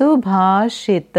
सुभाषित।